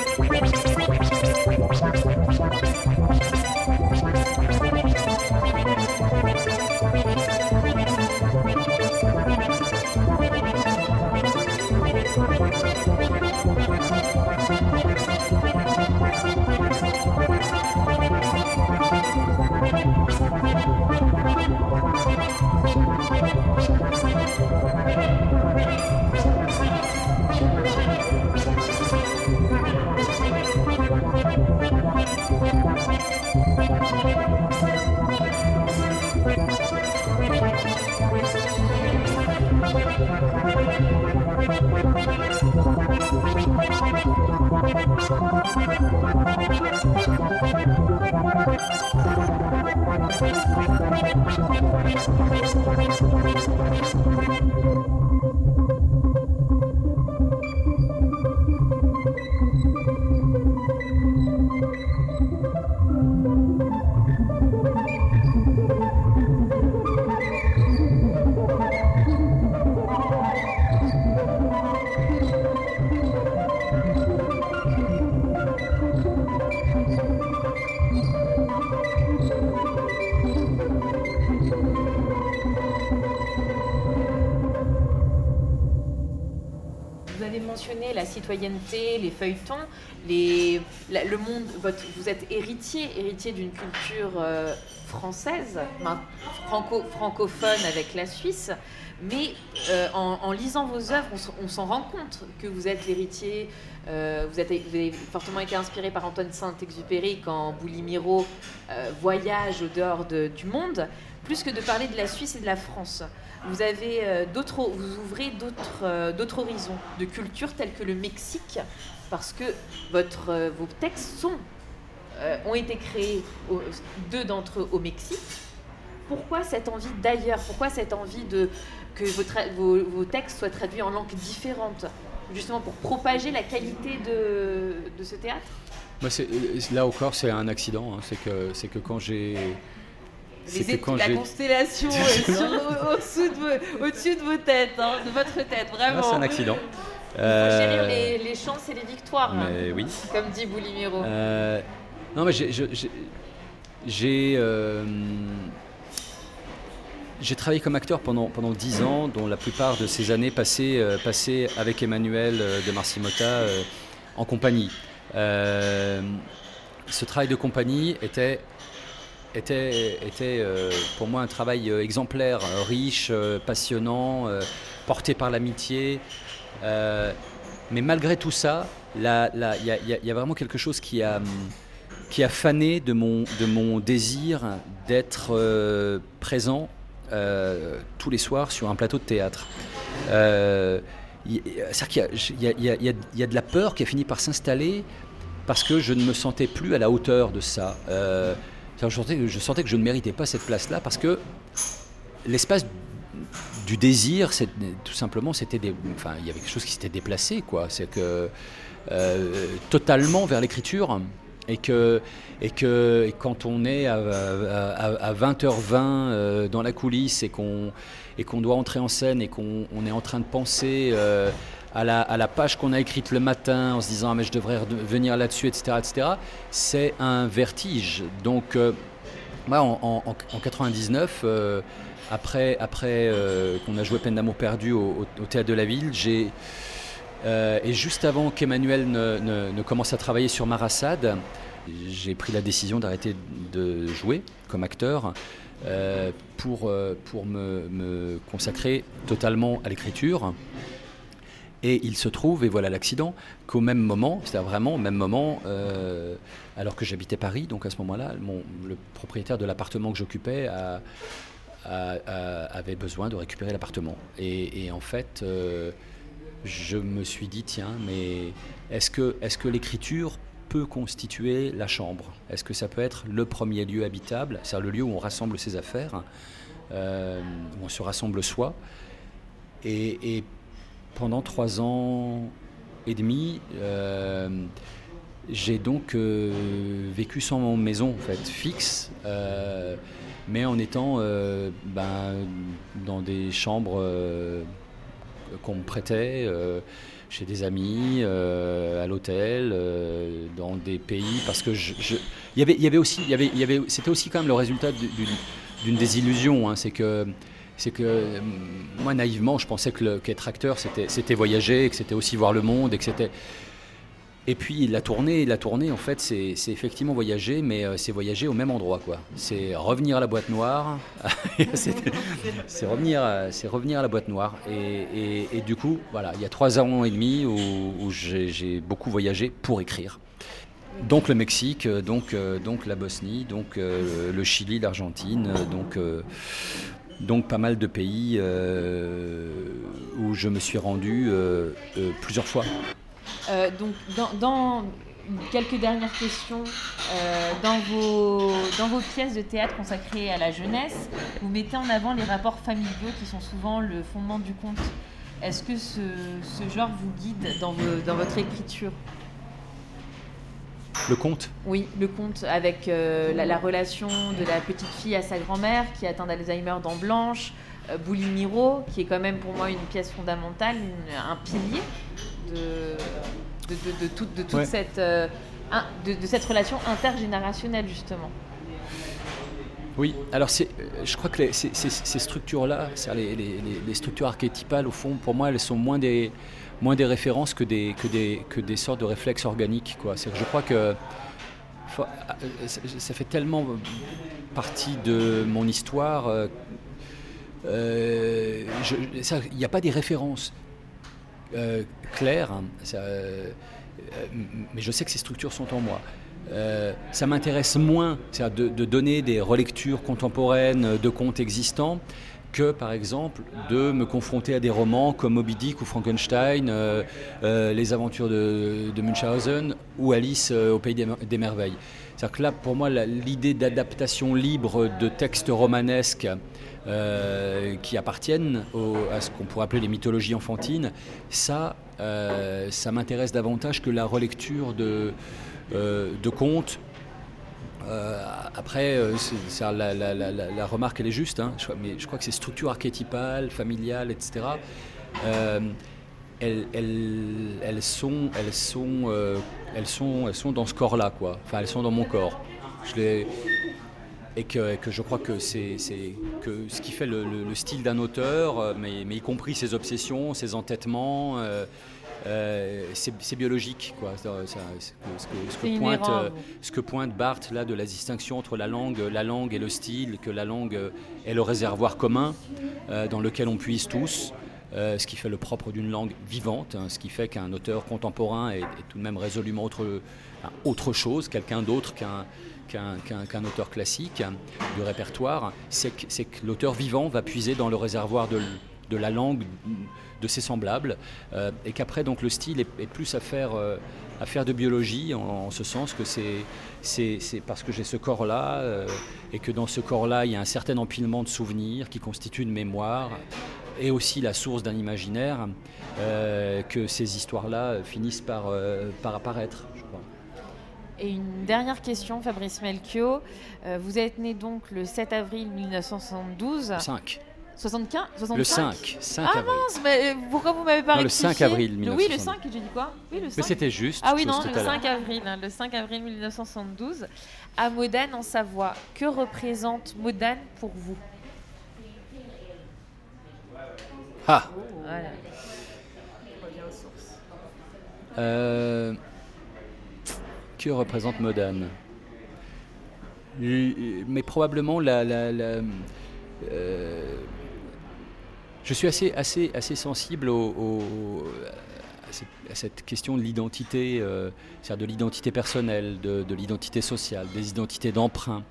le monde. Vous êtes héritier, héritier d'une culture euh, française, franco, francophone avec la Suisse. Mais euh, en, lisant vos œuvres, on, s'en rend compte que vous êtes l'héritier. euh, vous, avez fortement été inspiré par Antoine Saint-Exupéry quand Boulimiro voyage au dehors de- du monde, plus que de parler de la Suisse et de la France. Vous avez d'autres, vous ouvrez d'autres, d'autres horizons de culture tels que le Mexique, parce que votre, euh, vos textes sont, euh, ont été créés, au- deux d'entre eux au Mexique. Pourquoi cette envie d'ailleurs? Pourquoi cette envie de que vos, tra- vos- vos textes soient traduits en langues différentes, justement pour propager la qualité de, de ce théâtre? Euh, là encore, c'est un accident. hein. C'est que, quand j'ai. Les quand La constellation sur- au- au-dessous de, vos- au-dessus de vos têtes, hein, de votre tête, vraiment. Ah, c'est un accident. Euh, chances et les victoires, hein, oui. comme dit Boulimiro. Euh, non, mais j'ai- euh, j'ai travaillé comme acteur pendant, pendant 10 ans, dont la plupart de ces années passées, euh, passées avec Emmanuel de Marcimota en compagnie. Ce travail de compagnie était, était, était euh, pour moi un travail euh, exemplaire, riche, euh, passionnant, porté par l'amitié. Mais malgré tout ça, il y, a- vraiment quelque chose qui a, hum, qui a fané de mon, de mon désir d'être euh, présent euh, tous les soirs sur un plateau de théâtre. Euh, C'est-à-dire qu'il y y, a- de la peur qui a fini par s'installer parce que je ne me sentais plus à la hauteur de ça. Je sentais que je ne méritais pas cette place-là parce que l'espace du désir, tout simplement, c'était enfin, il y avait quelque chose qui s'était déplacé, quoi. C'est que euh, totalement vers l'écriture. Et que, et que quand on est à, à- à 20h20 euh, dans la coulisse et qu'on qu'on doit entrer en scène et qu'on on est en train de penser euh, à, la, à la page qu'on a écrite le matin en se disant ah, mais je devrais venir là-dessus, etc., etc., c'est un vertige. Donc, moi, en, en, en 99, euh, après, euh, qu'on a joué Peine d'amour perdu au, théâtre de la ville, euh, et juste avant qu'Emmanuel ne, commence à travailler sur Marassad, j'ai pris la décision d'arrêter de jouer comme acteur euh, pour, me, consacrer totalement à l'écriture. Et il se trouve, et voilà l'accident, qu'au même moment, c'est-à-dire vraiment au même moment, alors que j'habitais Paris, donc à ce moment-là, le propriétaire de l'appartement que j'occupais a- a- avait besoin de récupérer l'appartement. Et, en fait, euh, je me suis dit, tiens, mais est-ce que, est que l'écriture peut constituer la chambre? Est-ce que ça peut être le premier lieu habitable, c'est-à-dire le lieu où on rassemble ses affaires, euh, où on se rassemble soi? Et, pendant trois ans et demi, euh, j'ai donc vécu sans maison en fait, fixe, mais en étant euh, ben, dans des chambres euh, qu'on me prêtait, euh, chez des amis, à l'hôtel, dans des pays, parce que je, y avait, aussi, c'était aussi quand même le résultat du- d'une désillusion, hein, c'est que moi naïvement je pensais que qu'être acteur c'était voyager, que c'était aussi voir le monde et que c'était et puis la tournée, la tournée en fait c'est effectivement voyager, mais euh, c'est voyager au même endroit quoi. C'est revenir à la boîte noire, c'est revenir, à- c'est revenir à la boîte noire. Et, du coup voilà, il y a trois ans et demi où, j'ai beaucoup voyagé pour écrire. Donc le Mexique, euh, donc, euh, la Bosnie, donc euh, le Chili, l'Argentine, euh, donc, euh, pas mal de pays euh, où je me suis rendu euh, euh, plusieurs fois. Euh, donc, dans, dans quelques dernières questions, euh, dans, vos, dans vos pièces de théâtre consacrées à la jeunesse, vous mettez en avant les rapports familiaux qui sont souvent le fondement du conte. Est-ce que ce, ce genre vous guide dans, vos- dans votre écriture? Le conte? Oui, le conte avec euh, la, la relation de la petite fille à sa grand-mère qui atteint d'Alzheimer dans Blanche, euh, Boulimiro, qui est quand même pour moi une pièce fondamentale, une- un pilier de, de, de- de toute, de toute Ouais. cette, euh, un- de, cette relation intergénérationnelle justement. Oui, alors c'est, euh, je crois que les- ces, ces- ces structures-là, c'est-à-dire les, les- les- structures archétypales, au fond, pour moi, elles sont moins des, moins des références que des, que des, que des sortes de réflexes organiques. Quoi. Que je crois que ça fait tellement partie de mon histoire. euh, euh, je- ça- Il n'y a pas des références euh, claires, hein, euh, euh, mais je sais que ces structures sont en moi. Euh, ça m'intéresse moins de, donner des relectures contemporaines de contes existants que par exemple de me confronter à des romans comme Moby Dick ou Frankenstein, euh, euh, Les aventures de, de ou Alice euh, au pays des, des merveilles. C'est-à-dire que là, pour moi, l'idée d'adaptation libre de textes romanesques euh, qui appartiennent à ce qu'on pourrait appeler les mythologies enfantines, ça, euh, ça m'intéresse davantage que la relecture de, euh, de contes. Après, euh, la, remarque, elle est juste, hein, mais je crois que ces structures archétypales, familiales, etc., elles, elles- sont, elles, sont, elles, sont, elles sont dans ce corps-là, quoi. Enfin, elles sont dans mon corps. Je les- et que, je crois que c'est que ce qui fait le, le- le style d'un auteur, euh, mais, mais y compris ses obsessions, ses entêtements, euh, euh, c'est biologique. Quoi. Ça- ça- ce, que, ce pointe, euh, ce que pointe Barthes là, de la distinction entre la langue, la langue et le style, que la langue est le réservoir commun dans lequel on puise tous. euh, ce qui fait le propre d'une langue vivante, hein, ce qui fait qu'un auteur contemporain est, est tout de même résolument autre chose, quelqu'un d'autre qu'un qu'un auteur classique du répertoire, c'est que, l'auteur vivant va puiser dans le réservoir de, la langue de ses semblables, euh, et qu'après donc le style est, plus à faire, euh, à faire de biologie, en, ce sens que c'est parce que j'ai ce corps-là, euh, et que dans ce corps-là, il y a un certain empilement de souvenirs qui constitue une mémoire, et aussi la source d'un imaginaire, que ces histoires-là finissent par, par apparaître. Et une dernière question, Fabrice Melchior. Euh, vous êtes né donc le 7 avril 1972. 5. 75 65 Le 5, 5 Ah avril. mince, mais euh, pourquoi vous m'avez pas Non, le rectifié 5 avril Le- Oui, le 1972. 5, j'ai dit quoi Oui, le 5. Mais c'était juste. Ah oui, non, le à l'heure. 5 avril, hein, le 5 avril 1972. À Modane, en Savoie, que représente Modane pour vous Ah Voilà. Euh, que représente Modane Mais probablement la, la- la- euh, je suis assez, assez, assez sensible au, à, cette, question de l'identité, euh, c'est-à-dire de l'identité personnelle, de, l'identité sociale, des identités d'emprunt,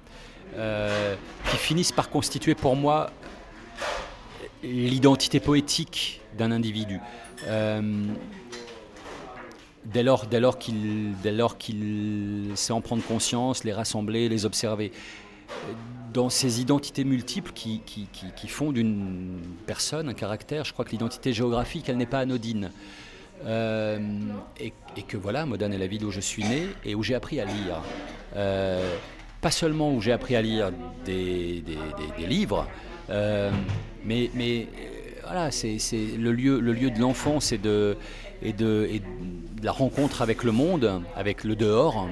euh, qui finissent par constituer pour moi l'identité poétique d'un individu. Dès lors, dès lors qu'il qu'il sait en prendre conscience, les rassembler, les observer dans ces identités multiples qui, qui, qui, font d'une personne un caractère, je crois que l'identité géographique, elle n'est pas anodine. Euh, et, que voilà, Modane est la ville où je suis né et où j'ai appris à lire. Euh, pas seulement où j'ai appris à lire des, des, livres, euh, mais, mais voilà, c'est le lieu, le lieu de l'enfance et de, et, de, de la rencontre avec le monde, avec le dehors.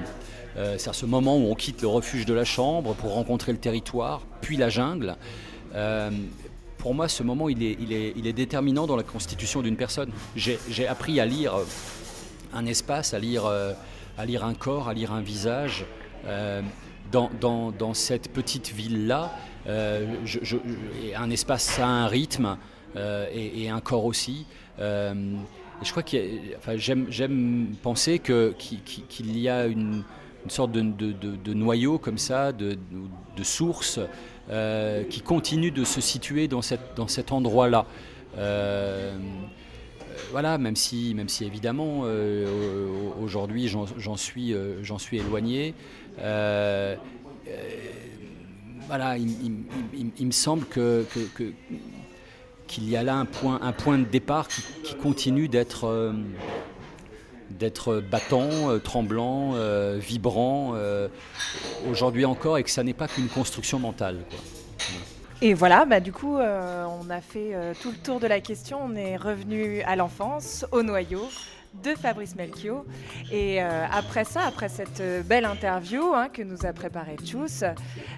Euh, c'est à ce moment où on quitte le refuge de la chambre pour rencontrer le territoire, puis la jungle. Euh, pour moi, ce moment, il est, déterminant dans la constitution d'une personne. J'ai appris à lire un espace, à lire, euh, à lire un corps, à lire un visage. dans, cette petite ville-là, un espace a un rythme et, un corps aussi. Je crois que enfin, j'aime penser qu'il y a une, une sorte de, noyau comme ça, de, source euh, qui continue de se situer dans, cette, dans cet endroit-là. Euh, voilà, même si, même si évidemment euh, aujourd'hui j'en suis, j'en suis éloigné. voilà, il, me semble que, qu'il y a là un point, un point de départ qui, continue d'être d'être battant, euh, tremblant, euh, vibrant, euh, aujourd'hui encore, et que ça n'est pas qu'une construction mentale. Et voilà, bah, du coup, on a fait tout le tour de la question. On est revenu à l'enfance, au noyau de Fabrice Melchior. Et après ça, après cette belle interview hein, que nous a préparée Tchous,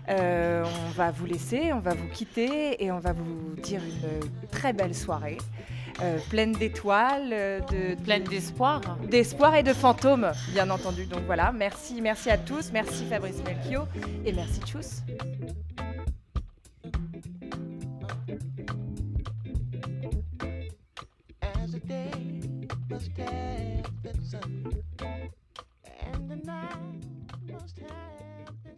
on va vous laisser, on va vous quitter et on va vous dire une très belle soirée. Euh, pleine d'étoiles, euh, de, pleine d'espoir, d'espoir et de fantômes, bien entendu. Donc voilà, merci, merci à tous, merci Fabrice Melchior et merci must have been Sunday, and the night must have been.